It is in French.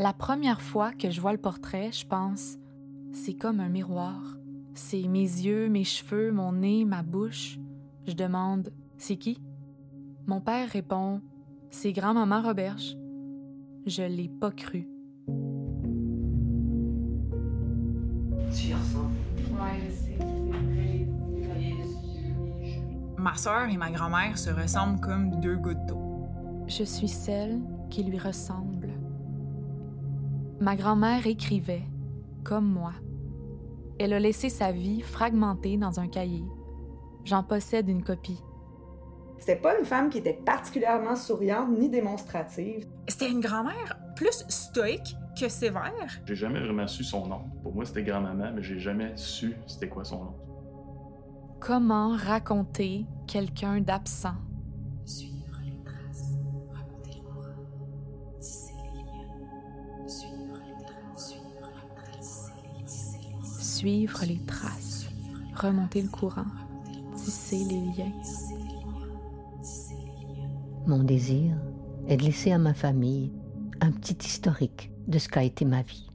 La première fois que je vois le portrait, je pense, c'est comme un miroir. C'est mes yeux, mes cheveux, mon nez, ma bouche. Je demande, c'est qui? Mon père répond, c'est grand-maman Roberge. Je l'ai pas cru. Tu y ressembles. Ouais, je sais. C'est Ma sœur et ma grand-mère se ressemblent comme deux gouttes d'eau. Je suis celle qui lui ressemble. Ma grand-mère écrivait, comme moi. Elle a laissé sa vie fragmentée dans un cahier. J'en possède une copie. C'était pas une femme qui était particulièrement souriante ni démonstrative. C'était une grand-mère plus stoïque que sévère. J'ai jamais vraiment su son nom. Pour moi, c'était grand-maman, mais j'ai jamais su c'était quoi son nom. Comment raconter quelqu'un d'absent? Suivre les traces, remonter le courant, tisser les liens. Mon désir est de laisser à ma famille un petit historique de ce qu'a été ma vie.